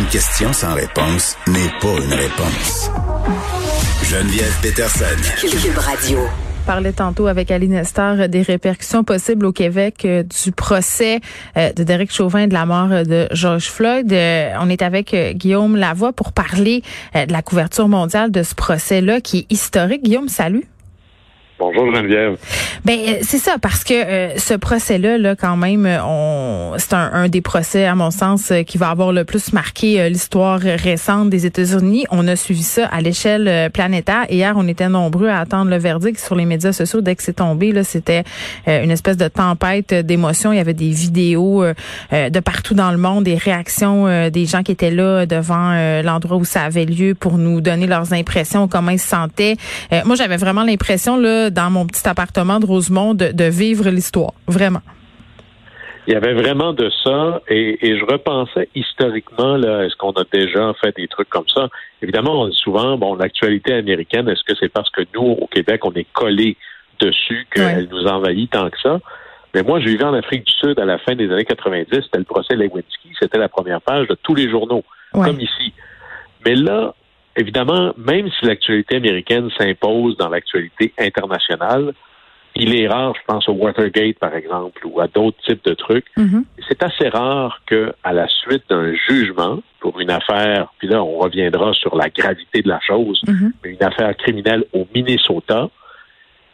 Une question sans réponse n'est pas une réponse. Geneviève Peterson. Cube Radio parlait tantôt avec Aline Nestor des répercussions possibles au Québec euh, du procès euh, de Derek Chauvin de la mort de George Floyd. Euh, on est avec Guillaume Lavoie pour parler de la couverture mondiale de ce procès-là qui est historique. Guillaume, salut. Bonjour Geneviève. Ben euh, c'est ça parce que euh, ce procès-là, là quand même, on c'est un, des procès à mon sens euh, qui va avoir le plus marqué l'histoire récente des États-Unis. On a suivi ça à l'échelle planétaire. Hier, on était nombreux à attendre le verdict sur les médias sociaux. Dès que c'est tombé, là, c'était une espèce de tempête d'émotions. Il y avait des vidéos de partout dans le monde, des réactions des gens qui étaient là devant l'endroit où ça avait lieu pour nous donner leurs impressions, comment ils se sentaient. moi, j'avais vraiment l'impression là dans mon petit appartement de Rosemont de, vivre l'histoire, vraiment. Il y avait vraiment de ça, et, je repensais historiquement, là, est-ce qu'on a déjà fait des trucs comme ça? Évidemment, on dit souvent, bon, l'actualité américaine, est-ce que c'est parce que nous, au Québec, on est collé dessus qu'elle nous envahit tant que ça? Mais moi, je vivais en Afrique du Sud à la fin des années 90, c'était le procès Lewinsky, c'était la première page de tous les journaux, comme ici. Mais là, évidemment, même si l'actualité américaine s'impose dans l'actualité internationale, il est rare, je pense au Watergate par exemple, ou à d'autres types de trucs. Mm-hmm. C'est assez rare que, à la suite d'un jugement pour une affaire, puis là on reviendra sur la gravité de la chose, mm-hmm. une affaire criminelle au Minnesota,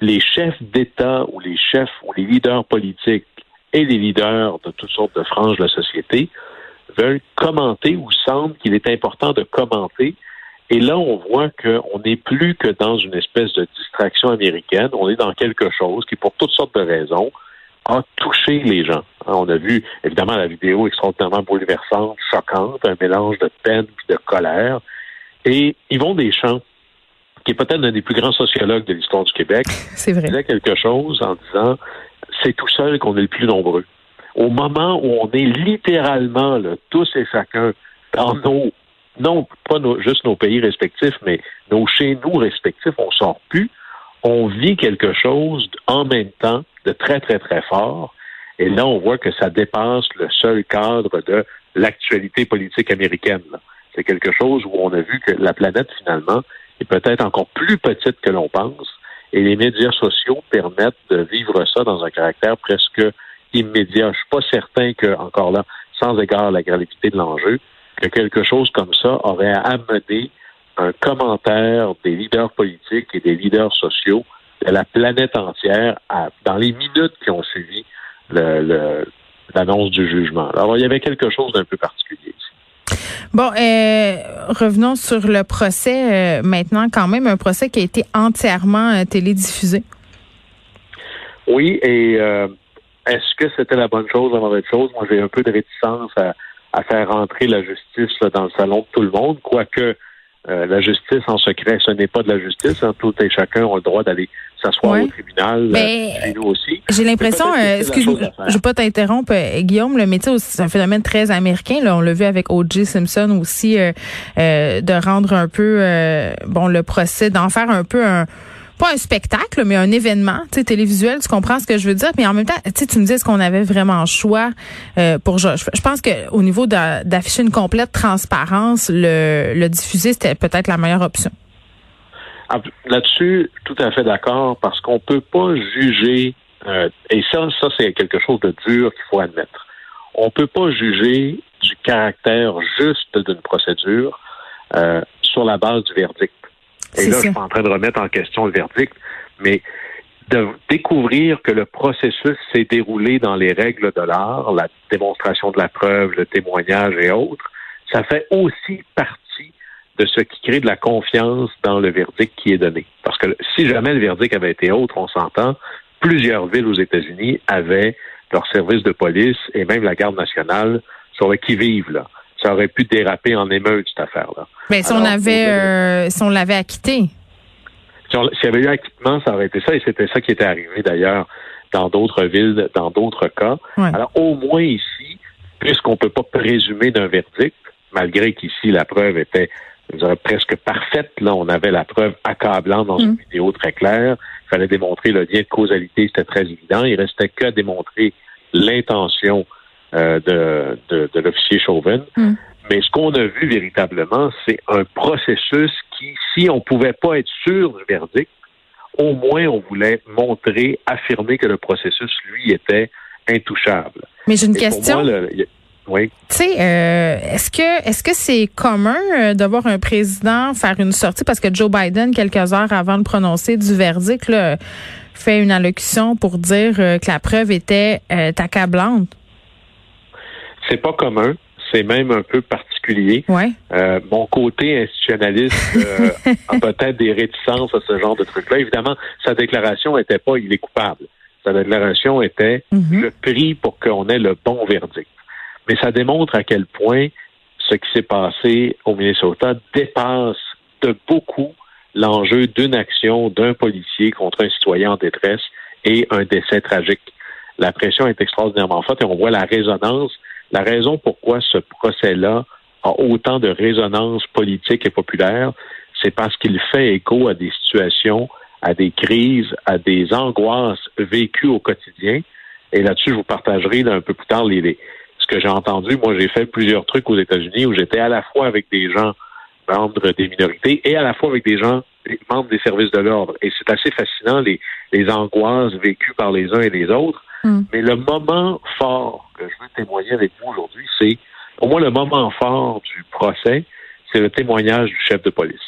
les chefs d'État ou les chefs ou les leaders politiques et les leaders de toutes sortes de franges de la société veulent commenter ou semblent qu'il est important de commenter et là, on voit qu'on n'est plus que dans une espèce de distraction américaine. On est dans quelque chose qui, pour toutes sortes de raisons, a touché les gens. Hein, on a vu, évidemment, la vidéo extraordinairement bouleversante, choquante, un mélange de peine et de colère. Et Yvon Deschamps, qui est peut-être l'un des plus grands sociologues de l'histoire du Québec, c'est vrai. disait quelque chose en disant c'est tout seul qu'on est le plus nombreux. Au moment où on est littéralement là, tous et chacun dans nos non pas juste nos pays respectifs, mais nos chez nous respectifs, on sort plus. On vit quelque chose en même temps de très, très, très fort. Et là, on voit que ça dépasse le seul cadre de l'actualité politique américaine. C'est quelque chose où on a vu que la planète, finalement, est peut-être encore plus petite que l'on pense. Et les médias sociaux permettent de vivre ça dans un caractère presque immédiat. Je suis pas certain que, encore là, sans égard à la gravité de l'enjeu, que quelque chose comme ça aurait amené un commentaire des leaders politiques et des leaders sociaux de la planète entière dans les minutes qui ont suivi l'annonce du jugement. Alors, il y avait quelque chose d'un peu particulier ici. Bon, euh, revenons sur le procès euh, maintenant, quand même, un procès qui a été entièrement euh, télédiffusé. Oui, et est-ce que c'était la bonne chose, la mauvaise chose? Moi, j'ai un peu de réticence à, à faire rentrer la justice dans le salon de tout le monde, quoique euh, la justice en secret, ce n'est pas de la justice. Hein. Tout et chacun ont le droit d'aller s'asseoir au tribunal. Mais euh, nous aussi. J'ai l'impression, euh, excuse-moi, je ne veux pas t'interrompre, Guillaume, le métier c'est un phénomène très américain. Là, on l'a vu avec O.J. Simpson aussi, de rendre un peu, bon, le procès, d'en faire un peu un pas un spectacle, mais un événement, tu sais, télévisuel, tu comprends ce que je veux dire, mais en même temps, tu me dis est-ce qu'on avait vraiment choix euh, pour je, je pense que au niveau d'afficher une complète transparence, le, le diffuser c'était peut-être la meilleure option. Ah, là-dessus, tout à fait d'accord, parce qu'on peut pas juger, euh, et ça, ça c'est quelque chose de dur qu'il faut admettre. On peut pas juger du caractère juste d'une procédure euh, sur la base du verdict. Et là, je suis pas en train de remettre en question le verdict, mais de découvrir que le processus s'est déroulé dans les règles de l'art, la démonstration de la preuve, le témoignage et autres, ça fait aussi partie de ce qui crée de la confiance dans le verdict qui est donné. Parce que si jamais le verdict avait été autre, on s'entend, plusieurs villes aux États-Unis avaient leur service de police et même la garde nationale sur le qui-vive, là. Ça aurait pu déraper en émeute, cette affaire-là. Mais si on avait, euh, si on l'avait acquitté. S'il y avait eu acquittement, ça aurait été ça, et c'était ça qui était arrivé d'ailleurs dans d'autres villes, dans d'autres cas. Alors, au moins ici, puisqu'on ne peut pas présumer d'un verdict, malgré qu'ici la preuve était je dirais, presque parfaite, là, on avait la preuve accablante dans une mm. vidéo très claire. Il fallait démontrer le lien de causalité, c'était très évident. Il restait que démontrer l'intention euh, de, de, l'officier Chauvin. Mm. Mais ce qu'on a vu véritablement, c'est un processus qui, si on pouvait pas être sûr du verdict, au moins on voulait montrer, affirmer que le processus, lui, était intouchable. Mais j'ai une question. oui. Tu sais, euh, est-ce que est-ce que c'est commun euh, de voir un président faire une sortie parce que Joe Biden, quelques heures avant de prononcer du verdict, fait une allocution pour dire que la preuve était accablante? C'est pas commun. C'est même un peu particulier. Ouais. Euh, mon côté institutionnaliste euh, a peut-être des réticences à ce genre de truc-là. Évidemment, sa déclaration n'était pas il est coupable. Sa déclaration était mhm. je prie pour qu'on ait le bon verdict. Mais ça démontre à quel point ce qui s'est passé au Minnesota dépasse de beaucoup l'enjeu d'une action d'un policier contre un citoyen en détresse et un décès tragique. La pression est extraordinairement forte et on voit la résonance la raison pourquoi ce procès-là a autant de résonance politique et populaire, c'est parce qu'il fait écho à des situations, à des crises, à des angoisses vécues au quotidien. Et là-dessus, je vous partagerai un peu plus tard les, ce que j'ai entendu. Moi, j'ai fait plusieurs trucs aux États-Unis où j'étais à la fois avec des gens membres des minorités et à la fois avec des gens membres des services de l'ordre. Et c'est assez fascinant les, les angoisses vécues par les uns et les autres. Hmm. Mais le moment fort que je veux témoigner avec vous aujourd'hui, c'est, pour moi, le moment fort du procès, c'est le témoignage du chef de police,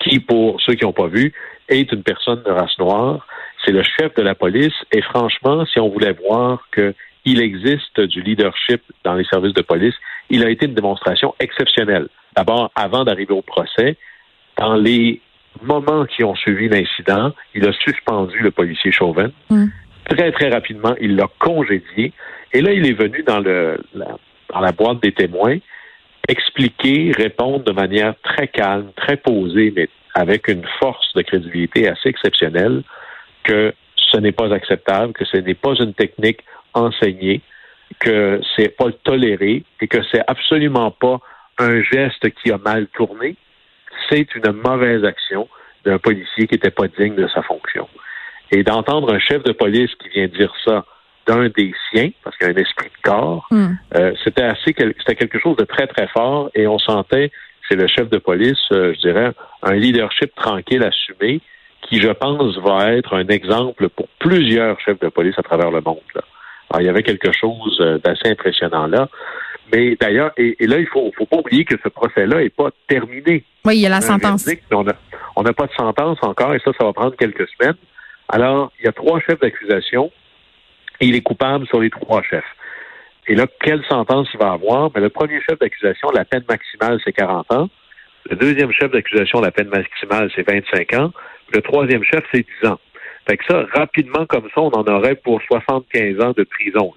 qui, pour ceux qui n'ont pas vu, est une personne de race noire. C'est le chef de la police. Et franchement, si on voulait voir qu'il existe du leadership dans les services de police, il a été une démonstration exceptionnelle. D'abord, avant d'arriver au procès, dans les moments qui ont suivi l'incident, il a suspendu le policier Chauvin. Hmm. Très, très rapidement, il l'a congédié. Et là, il est venu dans, le, la, dans la boîte des témoins expliquer, répondre de manière très calme, très posée, mais avec une force de crédibilité assez exceptionnelle que ce n'est pas acceptable, que ce n'est pas une technique enseignée, que c'est pas toléré et que c'est absolument pas un geste qui a mal tourné. C'est une mauvaise action d'un policier qui n'était pas digne de sa fonction. Et d'entendre un chef de police qui vient dire ça d'un des siens, parce qu'il y a un esprit de corps, hmm. euh, c'était assez c'était quelque chose de très, très fort et on sentait c'est le chef de police, euh, je dirais, un leadership tranquille, assumé, qui, je pense, va être un exemple pour plusieurs chefs de police à travers le monde. Alors, il y avait quelque chose euh, d'assez impressionnant là. Mais d'ailleurs, et, là, il faut, faut pas oublier que ce procès-là n'est pas terminé. Oui, il y a la sentence. on n'a pas de sentence encore, et ça, ça va prendre quelques semaines. Alors, il y a trois chefs d'accusation et il est coupable sur les trois chefs. Et là, quelle sentence il va avoir? Ben, le premier chef d'accusation, la peine maximale, c'est 40 ans. Le deuxième chef d'accusation, la peine maximale, c'est 25 ans. Le troisième chef, c'est 10 ans. Fait que ça, rapidement comme ça, on en aurait pour 75 ans de prison.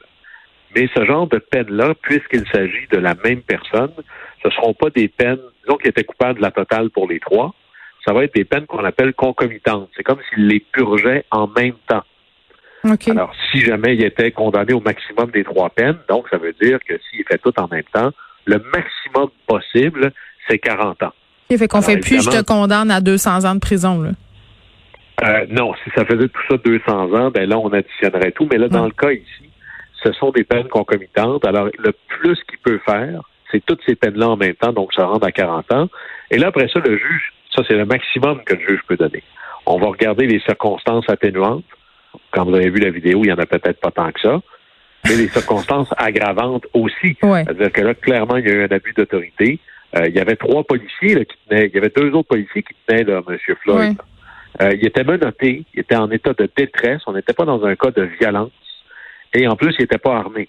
Mais ce genre de peine-là, puisqu'il s'agit de la même personne, ce ne seront pas des peines, disons qu'il était coupable de la totale pour les trois, ça va être des peines qu'on appelle concomitantes. C'est comme s'il les purgeait en même temps. Alors, si jamais il était condamné au maximum des trois peines, donc ça veut dire que s'il fait tout en même temps, le maximum possible, c'est 40 ans. Il fait qu'on fait plus, je te condamne à 200 ans de prison, là. Euh, non, si ça faisait tout ça 200 ans, ben là, on additionnerait tout. Mais là, dans le cas ici, ce sont des peines concomitantes. Alors, le plus qu'il peut faire, c'est toutes ces peines-là en même temps, donc ça rentre à 40 ans. Et là, après ça, le juge ça, c'est le maximum que le juge peut donner. On va regarder les circonstances atténuantes. Quand vous avez vu la vidéo, il n'y en a peut-être pas tant que ça. Mais les circonstances aggravantes aussi. C'est-à-dire que là, clairement, il y a eu un abus d'autorité. Euh, il y avait trois policiers là, qui tenaient, il y avait deux autres policiers qui tenaient là, M. Floyd. Euh, il était menotté, il était en état de détresse, on n'était pas dans un cas de violence, et en plus, il n'était pas armé.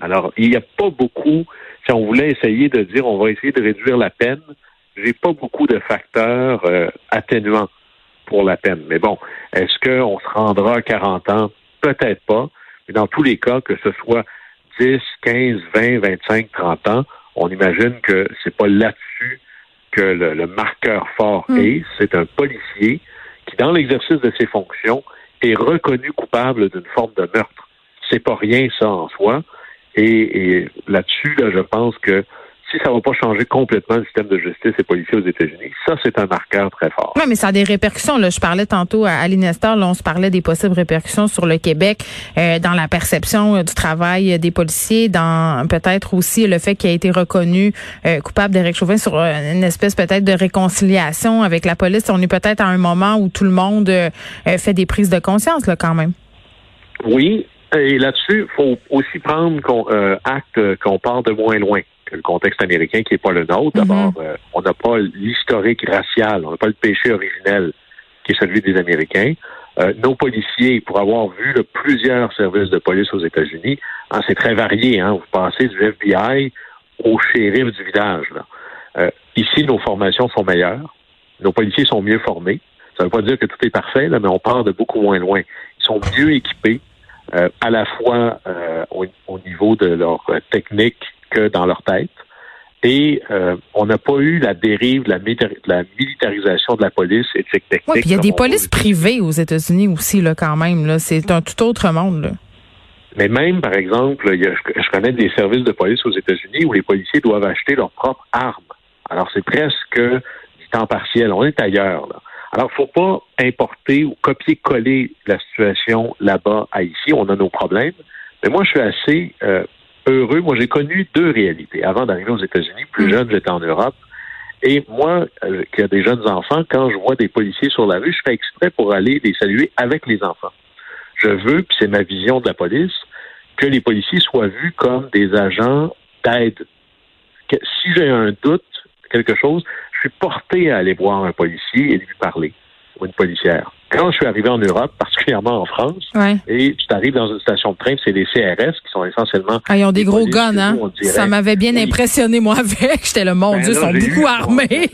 Alors, il n'y a pas beaucoup, si on voulait essayer de dire on va essayer de réduire la peine, j'ai pas beaucoup de facteurs euh, atténuants pour la peine. Mais bon, est-ce qu'on se rendra à 40 ans? Peut-être pas. Mais dans tous les cas, que ce soit 10, 15, 20, 25, 30 ans, on imagine que c'est pas là-dessus que le, marqueur fort hmm. est. C'est un policier qui, dans l'exercice de ses fonctions, est reconnu coupable d'une forme de meurtre. C'est pas rien, ça, en soi. Et, et là-dessus, là, je pense que si ça va pas changer complètement le système de justice et policier aux États-Unis, ça, c'est un marqueur très fort. Oui, mais ça a des répercussions. Là. Je parlais tantôt à Aline Nestor, là, on se parlait des possibles répercussions sur le Québec euh, dans la perception euh, du travail des policiers, dans peut-être aussi le fait qu'il a été reconnu euh, coupable d'Éric Chauvin sur une espèce peut-être de réconciliation avec la police. On est peut-être à un moment où tout le monde fait des prises de conscience, là, quand même. Oui, et là-dessus, il faut aussi prendre qu'on, acte qu'on part de moins loin le contexte américain qui n'est pas le nôtre. D'abord, mhm. euh, on n'a pas l'historique racial, on n'a pas le péché originel qui est celui des Américains. Euh, nos policiers, pour avoir vu plusieurs services de police aux États-Unis, hein, c'est très varié. Hein, vous passez du FBI au shérif du village. Euh, ici, nos formations sont meilleures. Nos policiers sont mieux formés. Ça ne veut pas dire que tout est parfait, là, mais on part de beaucoup moins loin. Ils sont mieux équipés, à la fois au, au, niveau de leur technique dans leur tête. Et euh, on n'a pas eu la dérive de la, militarisation de la police et technique. Oui, puis il y a des polices privées aux États-Unis aussi, là, quand même. Là. C'est un tout autre monde. Là. Mais même, par exemple, je, connais des services de police aux États-Unis où les policiers doivent acheter leurs propres armes. Alors, c'est presque du temps partiel. On est ailleurs. Là. Alors, il ne faut pas importer ou copier-coller la situation là-bas à ici. On a nos problèmes. Mais moi, je suis assez euh, heureux. Moi, j'ai connu deux réalités. Avant d'arriver aux États-Unis, plus mm. jeune, j'étais en Europe. Et moi, euh, qui a des jeunes enfants, quand je vois des policiers sur la rue, je fais exprès pour aller les saluer avec les enfants. Je veux, puis c'est ma vision de la police, que les policiers soient vus comme des agents d'aide. Si j'ai un doute, quelque chose, je suis porté à aller voir un policier et lui parler, ou une policière quand je suis arrivé en Europe, particulièrement en France, et tu arrives dans une station de train, c'est des CRS qui sont essentiellement. Ah, ils ont des, gros guns, hein? Ça m'avait bien impressionné, moi, avec. J'étais le mon ben Dieu, ils sont beaucoup armés.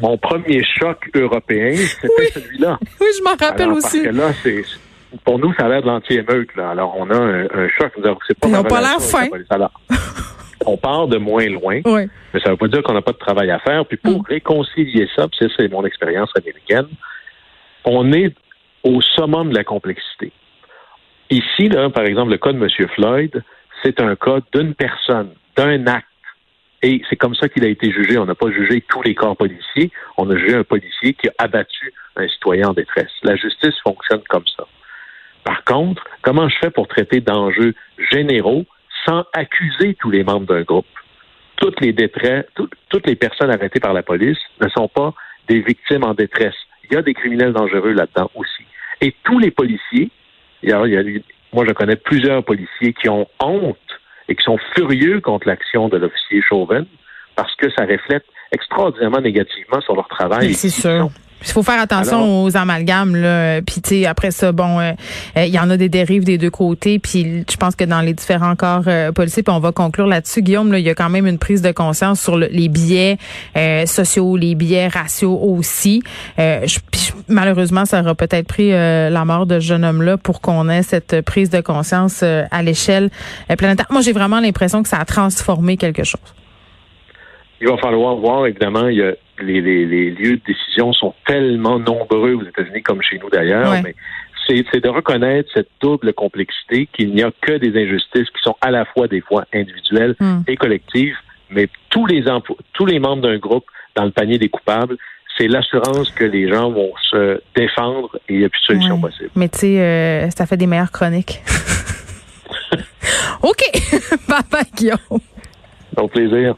Mon, premier choc européen, c'était celui-là. Oui, je m'en rappelle aussi. Parce que là, c'est. Pour nous, ça a l'air de l'anti-émeute. Là. Alors, on a un, choc. C'est pas Ils n'ont pas l'air fin. On part de moins loin, mais ça ne veut pas dire qu'on n'a pas de travail à faire. Puis pour mm. réconcilier ça, puis c'est mon expérience américaine, on est au summum de la complexité. Ici, là, par exemple, le cas de M. Floyd, c'est un cas d'une personne, d'un acte. Et c'est comme ça qu'il a été jugé. On n'a pas jugé tous les corps policiers. On a jugé un policier qui a abattu un citoyen en détresse. La justice fonctionne comme ça. Par contre, comment je fais pour traiter d'enjeux généraux? Sans accuser tous les membres d'un groupe? Toutes les toutes les personnes arrêtées par la police ne sont pas des victimes en détresse. Il y a des criminels dangereux là-dedans aussi. Et tous les policiers, moi je connais plusieurs policiers qui ont honte et qui sont furieux contre l'action de l'officier Chauvin parce que ça reflète extraordinairement négativement sur leur travail. C'est sûr. Il faut faire attention aux amalgames là. Puis tu sais après ça bon euh, euh, il y en a des dérives des deux côtés puis je pense que dans les différents corps euh, policiers puis on va conclure là-dessus Guillaume là, il y a quand même une prise de conscience sur les biais sociaux, les biais raciaux aussi. malheureusement ça aura peut-être pris la mort de ce jeune homme là pour qu'on ait cette prise de conscience à l'échelle planétaire. Moi j'ai vraiment l'impression que ça a transformé quelque chose. Il va falloir voir évidemment il y a les, lieux de décision sont tellement nombreux aux États-Unis comme chez nous d'ailleurs, mais c'est de reconnaître cette double complexité qu'il n'y a que des injustices qui sont à la fois des fois individuelles hmm. et collectives, mais tous les tous les membres d'un groupe dans le panier des coupables, c'est l'assurance que les gens vont se défendre et il n'y a plus de solution possible. Mais tu sais, euh, ça fait des meilleures chroniques. OK. bye bye, Guillaume. Au plaisir.